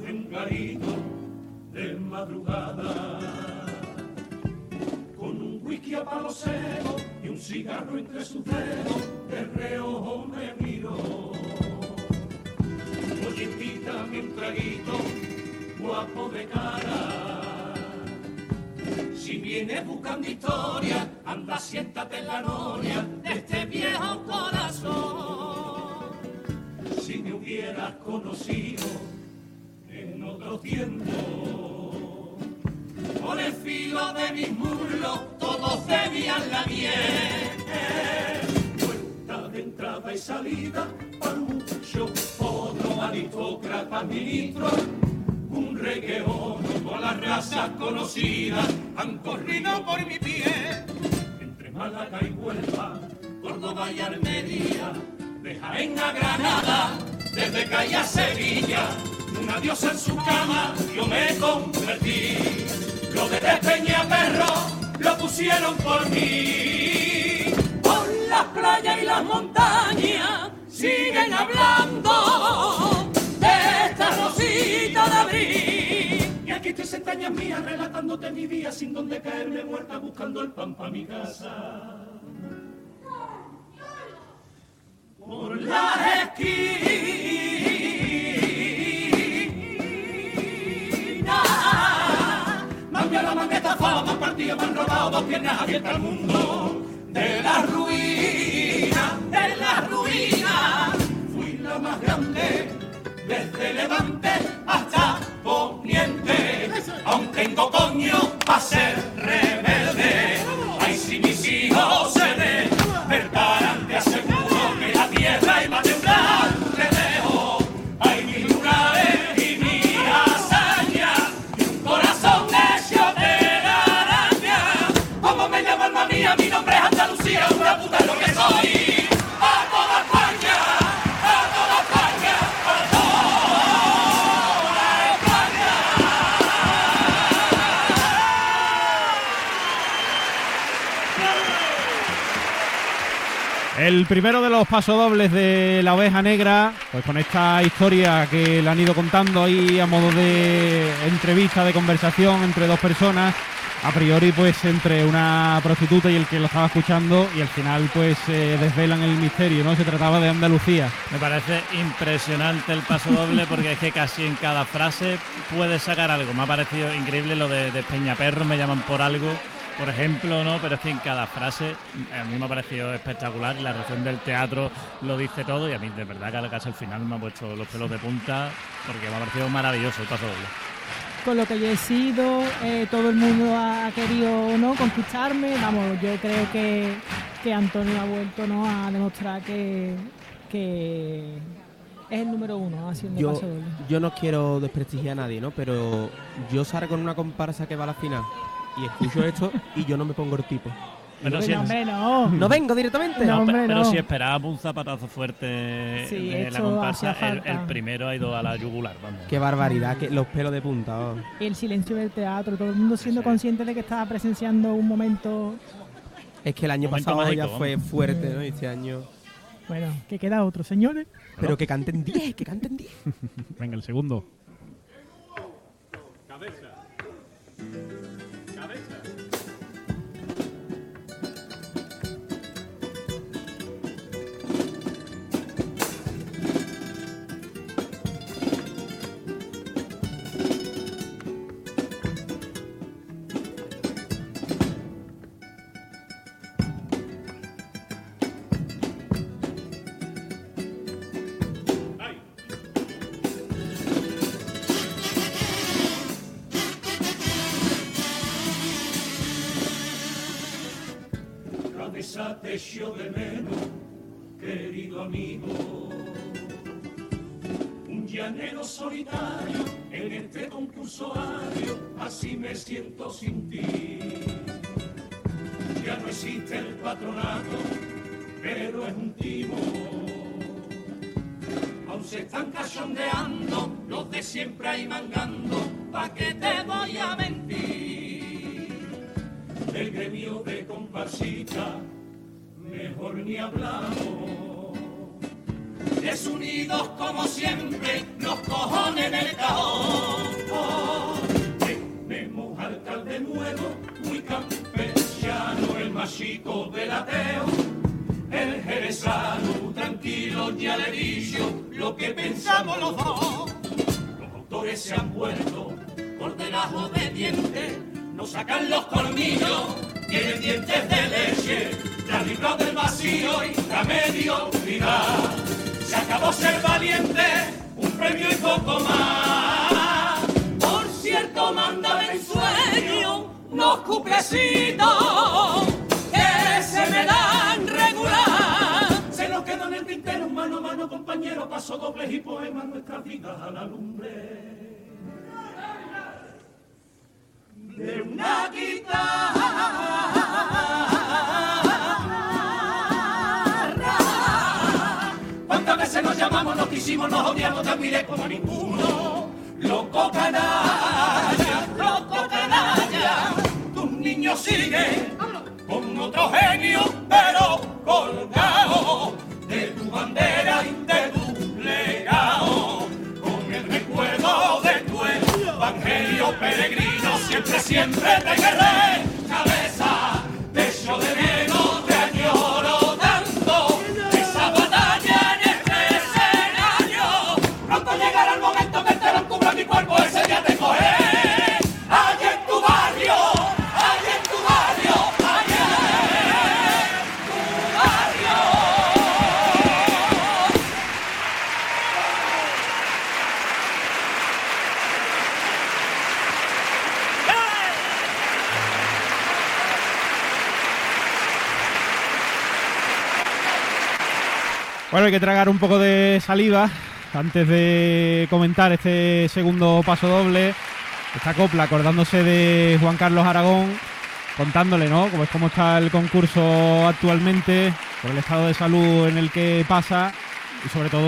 de un garito de madrugada. Con un whisky a palo seco y un cigarro entre sus dedos, de reojo me miro. Oye, invítame un traguito, guapo de cara. Si vienes buscando historia, anda, siéntate en la noria de este viejo corazón. Si me hubieras conocido entrada y salida, palucho, otro aristócrata ministro, un regueón con las razas conocidas han corrido por mi pie. Entre Málaga y Huelva, Córdoba y Almería, de Jaén a Granada, desde Calle a Sevilla, una diosa en su cama yo me convertí. Lo de Peñaperro lo pusieron por mí. Hablando de esta rosita de abril. Y aquí estoy sentañas mías relatándote mi día sin donde caerme muerta buscando el pan para mi casa. Por las esquinas. Manga la mangueta fama, partido me han robado dos piernas abiertas al mundo. De la ruina, desde Levante hasta Poniente. Aún tengo coño para ser rebelde. Ay, si mis hijos se despertaran, te aseguro que la tierra iba a temblar. Te dejo, ay, mis lunares y mi hazaña. Y corazón necio de araña. ¿Cómo me llamo alma mía? Mi nombre es Andalucía, una puta lo que soy. El primero de los pasodobles de la oveja negra, pues con esta historia que le han ido contando ahí a modo de entrevista, de conversación entre dos personas, a priori pues entre una prostituta y el que lo estaba escuchando y al final pues desvelan el misterio, ¿no? Se trataba de Andalucía. Me parece impresionante el paso doble porque es que casi en cada frase puedes sacar algo. Me ha parecido increíble lo de, de Peñaperro, me llaman por algo, por ejemplo, ¿no? Pero es que en cada frase a mí me ha parecido espectacular y la reacción del teatro lo dice todo y a mí de verdad que casi al final me ha puesto los pelos de punta porque me ha parecido maravilloso el paso doble. con lo que yo he sido, eh, todo el mundo ha querido ¿no? conquistarme. Vamos, yo creo que, que Antonio ha vuelto ¿no? a demostrar que, que es el número uno haciendo Yo, paso doble. yo no quiero desprestigiar a nadie, ¿no? Pero yo salgo con una comparsa que va a la final y escucho esto y yo no me pongo el tipo. Pero no, si, No, hombre, no. no vengo directamente. No, hombre, pero no. si esperábamos un zapatazo fuerte Sí, de la comparsa, el, primero ha ido a la yugular. Vamos. Qué barbaridad, que los pelos de punta. oh. El silencio del teatro, todo el mundo siendo Sí. consciente de que estaba presenciando un momento. Es que el año pasado mágico, ya fue fuerte, ¿no? Este año. Bueno, que queda otro, señores. Pero que canten 10, que canten 10. Venga, el segundo. cabeza amazing. Te echo de menos, querido amigo. Un llanero solitario en este concurso ario, así me siento sin ti. Ya no existe el patronato, pero es un timo. Aún se están cachondeando los de siempre ahí mangando, ¿pa' qué te voy a mentir? del gremio de comparsita, mejor ni hablamos. Desunidos como siempre, nos cojones en el cajón. Tenemos alcalde nuevo, muy campechano, el más chico del ateo. El jerezano, tranquilo, ya le lo que pensamos los dos. Los autores se han vuelto por debajo de dientes, no sacan los colmillos, tienen dientes de leche, la libra del vacío y la mediocridad. Se acabó ser valiente, un premio y poco más. Por cierto, mándame en sueño unos cuplecitos que se me dan regular. Se nos quedó en el tintero, mano a mano, compañero, paso dobles y poemas, nuestras vidas a la lumbre. De una guitarra. Quisimos, nos odiamos, te admiré como ninguno? Loco canalla, loco canalla, tus niños siguen con otro genio, pero colgado de tu bandera y de tu legado, con el recuerdo de tu evangelio peregrino, siempre, siempre te querré, Bueno, hay que tragar un poco de saliva antes de comentar este segundo paso doble. Esta copla acordándose de Juan Carlos Aragón, contándole, ¿no? Cómo es cómo está el concurso actualmente, por el estado de salud en el que pasa y sobre todo